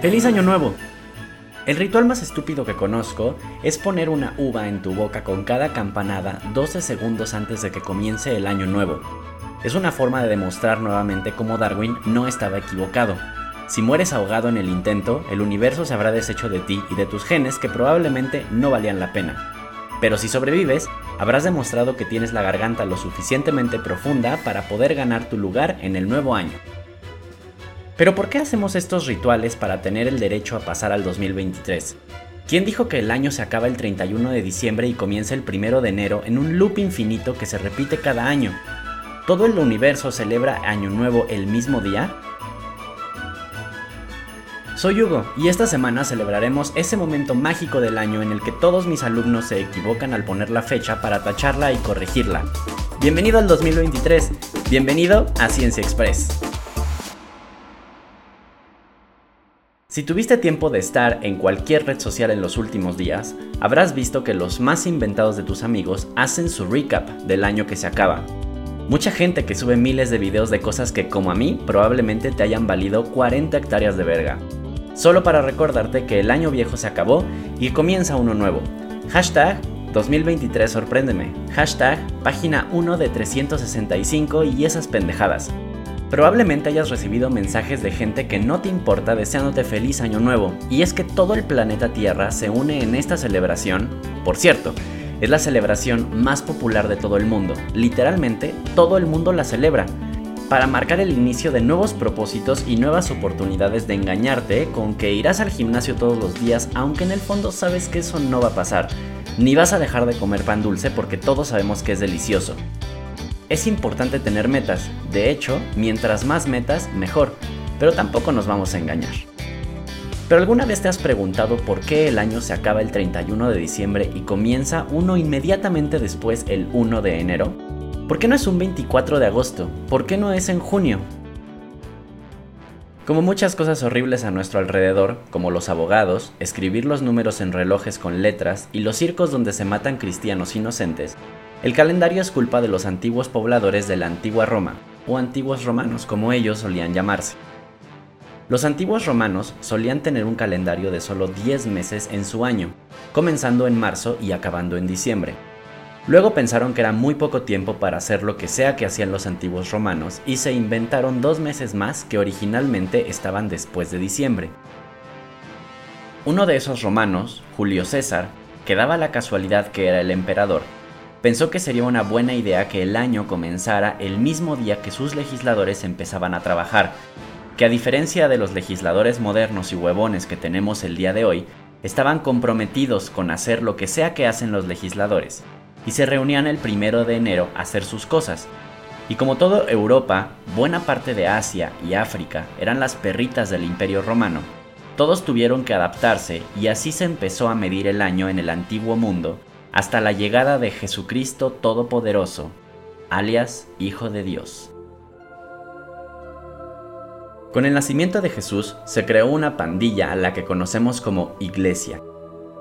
¡Feliz Año Nuevo! El ritual más estúpido que conozco es poner una uva en tu boca con cada campanada 12 segundos antes de que comience el año nuevo. Es una forma de demostrar nuevamente cómo Darwin no estaba equivocado. Si mueres ahogado en el intento, el universo se habrá deshecho de ti y de tus genes que probablemente no valían la pena. Pero si sobrevives, habrás demostrado que tienes la garganta lo suficientemente profunda para poder ganar tu lugar en el nuevo año. Pero ¿por qué hacemos estos rituales para tener el derecho a pasar al 2023? ¿Quién dijo que el año se acaba el 31 de diciembre y comienza el 1 de enero en un loop infinito que se repite cada año? ¿Todo el universo celebra Año Nuevo el mismo día? Soy Hugo y esta semana celebraremos ese momento mágico del año en el que todos mis alumnos se equivocan al poner la fecha para tacharla y corregirla. Bienvenido al 2023, bienvenido a Ciencia Express. Si tuviste tiempo de estar en cualquier red social en los últimos días, habrás visto que los más inventados de tus amigos hacen su recap del año que se acaba. Mucha gente que sube miles de videos de cosas que como a mí probablemente te hayan valido 40 hectáreas de verga. Solo para recordarte que el año viejo se acabó y comienza uno nuevo. Hashtag 2023 sorpréndeme. Hashtag página 1 de 365 y esas pendejadas. Probablemente hayas recibido mensajes de gente que no te importa deseándote feliz año nuevo, y es que todo el planeta Tierra se une en esta celebración. Por cierto, es la celebración más popular de todo el mundo. Literalmente, todo el mundo la celebra. Para marcar el inicio de nuevos propósitos y nuevas oportunidades de engañarte con que irás al gimnasio todos los días, aunque en el fondo sabes que eso no va a pasar. Ni vas a dejar de comer pan dulce porque todos sabemos que es delicioso. Es importante tener metas, de hecho, mientras más metas, mejor, pero tampoco nos vamos a engañar. ¿Pero alguna vez te has preguntado por qué el año se acaba el 31 de diciembre y comienza uno inmediatamente después el 1 de enero? ¿Por qué no es un 24 de agosto? ¿Por qué no es en junio? Como muchas cosas horribles a nuestro alrededor, como los abogados, escribir los números en relojes con letras y los circos donde se matan cristianos inocentes, el calendario es culpa de los antiguos pobladores de la antigua Roma, o antiguos romanos como ellos solían llamarse. Los antiguos romanos solían tener un calendario de solo 10 meses en su año, comenzando en marzo y acabando en diciembre. Luego pensaron que era muy poco tiempo para hacer lo que sea que hacían los antiguos romanos y se inventaron dos meses más que originalmente estaban después de diciembre. Uno de esos romanos, Julio César, que daba la casualidad que era el emperador, pensó que sería una buena idea que el año comenzara el mismo día que sus legisladores empezaban a trabajar, que a diferencia de los legisladores modernos y huevones que tenemos el día de hoy, estaban comprometidos con hacer lo que sea que hacen los legisladores, y se reunían el primero de enero a hacer sus cosas. Y como todo Europa, buena parte de Asia y África eran las perritas del Imperio Romano, todos tuvieron que adaptarse y así se empezó a medir el año en el antiguo mundo hasta la llegada de Jesucristo Todopoderoso, alias Hijo de Dios. Con el nacimiento de Jesús se creó una pandilla a la que conocemos como Iglesia,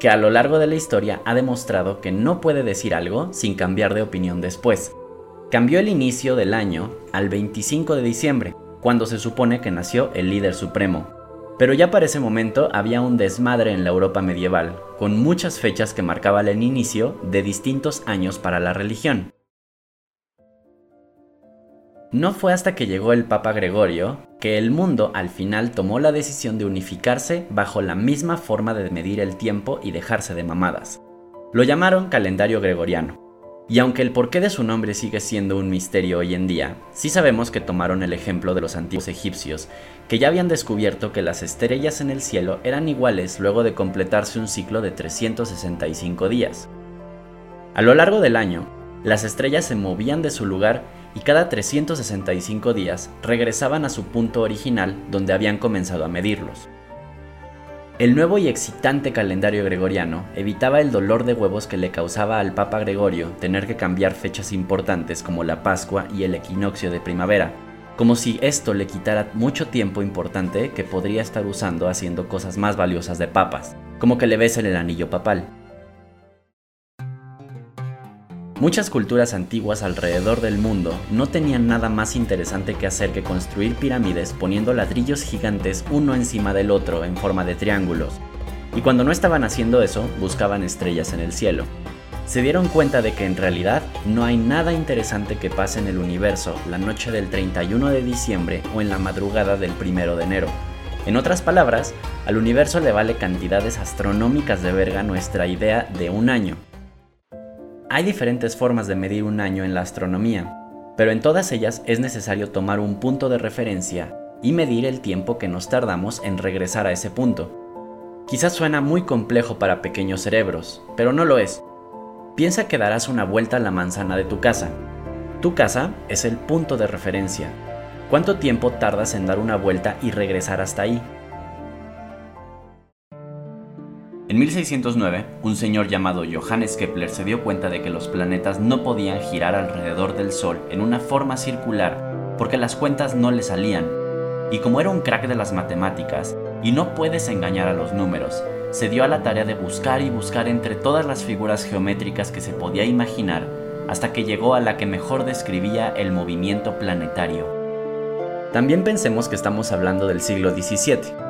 que a lo largo de la historia ha demostrado que no puede decir algo sin cambiar de opinión después. Cambió el inicio del año al 25 de diciembre, cuando se supone que nació el líder supremo, pero ya para ese momento había un desmadre en la Europa medieval, con muchas fechas que marcaban el inicio de distintos años para la religión. No fue hasta que llegó el Papa Gregorio que el mundo al final tomó la decisión de unificarse bajo la misma forma de medir el tiempo y dejarse de mamadas. Lo llamaron calendario gregoriano. Y aunque el porqué de su nombre sigue siendo un misterio hoy en día, sí sabemos que tomaron el ejemplo de los antiguos egipcios, que ya habían descubierto que las estrellas en el cielo eran iguales luego de completarse un ciclo de 365 días. A lo largo del año, las estrellas se movían de su lugar y cada 365 días regresaban a su punto original donde habían comenzado a medirlos. El nuevo y excitante calendario gregoriano evitaba el dolor de huevos que le causaba al Papa Gregorio tener que cambiar fechas importantes como la Pascua y el equinoccio de primavera, como si esto le quitara mucho tiempo importante que podría estar usando haciendo cosas más valiosas de papas, como que le besen el anillo papal. Muchas culturas antiguas alrededor del mundo no tenían nada más interesante que hacer que construir pirámides poniendo ladrillos gigantes uno encima del otro en forma de triángulos. Y cuando no estaban haciendo eso, buscaban estrellas en el cielo. Se dieron cuenta de que en realidad no hay nada interesante que pase en el universo la noche del 31 de diciembre o en la madrugada del 1 de enero. En otras palabras, al universo le vale cantidades astronómicas de verga nuestra idea de un año. Hay diferentes formas de medir un año en la astronomía, pero en todas ellas es necesario tomar un punto de referencia y medir el tiempo que nos tardamos en regresar a ese punto. Quizás suena muy complejo para pequeños cerebros, pero no lo es. Piensa que darás una vuelta a la manzana de tu casa. Tu casa es el punto de referencia. ¿Cuánto tiempo tardas en dar una vuelta y regresar hasta ahí? En 1609, un señor llamado Johannes Kepler se dio cuenta de que los planetas no podían girar alrededor del Sol en una forma circular porque las cuentas no le salían. Y como era un crack de las matemáticas, y no puedes engañar a los números, se dio a la tarea de buscar y buscar entre todas las figuras geométricas que se podía imaginar hasta que llegó a la que mejor describía el movimiento planetario. También pensemos que estamos hablando del siglo XVII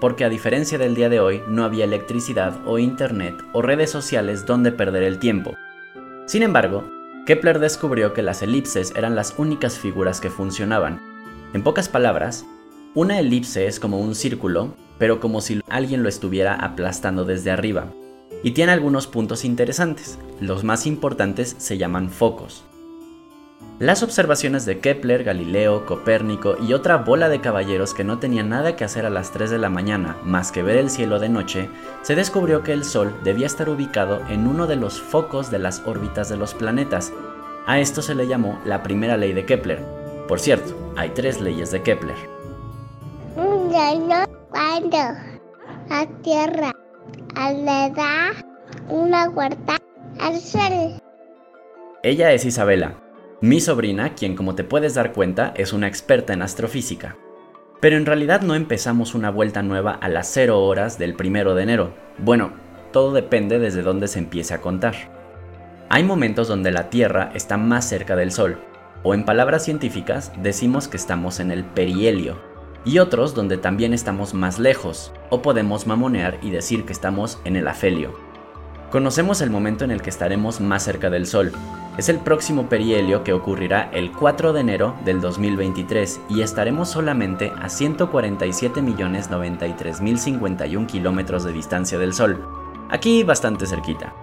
porque a diferencia del día de hoy no había electricidad o internet o redes sociales donde perder el tiempo. Sin embargo, Kepler descubrió que las elipses eran las únicas figuras que funcionaban. En pocas palabras, una elipse es como un círculo, pero como si alguien lo estuviera aplastando desde arriba. Y tiene algunos puntos interesantes. Los más importantes se llaman focos. Las observaciones de Kepler, Galileo, Copérnico y otra bola de caballeros que no tenían nada que hacer a las 3 de la mañana más que ver el cielo de noche, se descubrió que el Sol debía estar ubicado en uno de los focos de las órbitas de los planetas. A esto se le llamó la primera ley de Kepler. Por cierto, hay tres leyes de Kepler. cuando la Tierra le da una vuelta al Sol. Ella es Isabela, mi sobrina, quien como te puedes dar cuenta es una experta en astrofísica. Pero en realidad no empezamos una vuelta nueva a las 0 horas del primero de enero. Bueno, todo depende desde dónde se empiece a contar. Hay momentos donde la Tierra está más cerca del Sol, o en palabras científicas decimos que estamos en el perihelio, y otros donde también estamos más lejos, o podemos mamonear y decir que estamos en el afelio. Conocemos el momento en el que estaremos más cerca del Sol. Es el próximo perihelio que ocurrirá el 4 de enero del 2023 y estaremos solamente a 147.093.051 kilómetros de distancia del Sol, aquí bastante cerquita.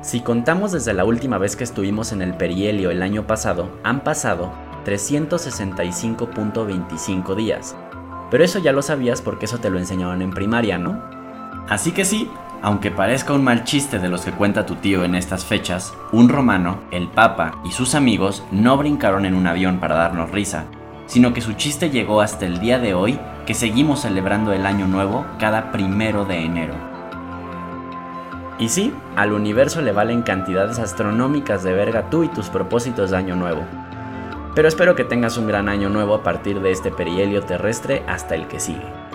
Si contamos desde la última vez que estuvimos en el perihelio el año pasado, han pasado 365.25 días. Pero eso ya lo sabías porque eso te lo enseñaron en primaria, ¿no? Así que sí, aunque parezca un mal chiste de los que cuenta tu tío en estas fechas, un romano, el Papa y sus amigos no brincaron en un avión para darnos risa, sino que su chiste llegó hasta el día de hoy que seguimos celebrando el año nuevo cada primero de enero. Y sí, al universo le valen cantidades astronómicas de verga tú y tus propósitos de año nuevo. Pero espero que tengas un gran año nuevo a partir de este perihelio terrestre hasta el que sigue.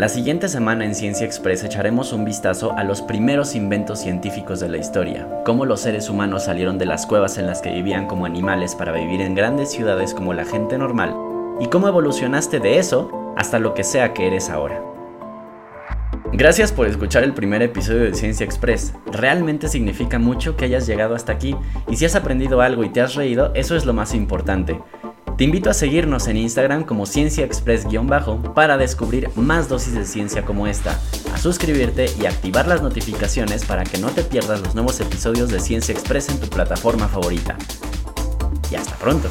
La siguiente semana en Ciencia Express echaremos un vistazo a los primeros inventos científicos de la historia, cómo los seres humanos salieron de las cuevas en las que vivían como animales para vivir en grandes ciudades como la gente normal, y cómo evolucionaste de eso hasta lo que sea que eres ahora. Gracias por escuchar el primer episodio de Ciencia Express. Realmente significa mucho que hayas llegado hasta aquí y si has aprendido algo y te has reído, eso es lo más importante. Te invito a seguirnos en Instagram como Ciencia Express-bajo para descubrir más dosis de ciencia como esta, a suscribirte y activar las notificaciones para que no te pierdas los nuevos episodios de Ciencia Express en tu plataforma favorita. Y hasta pronto.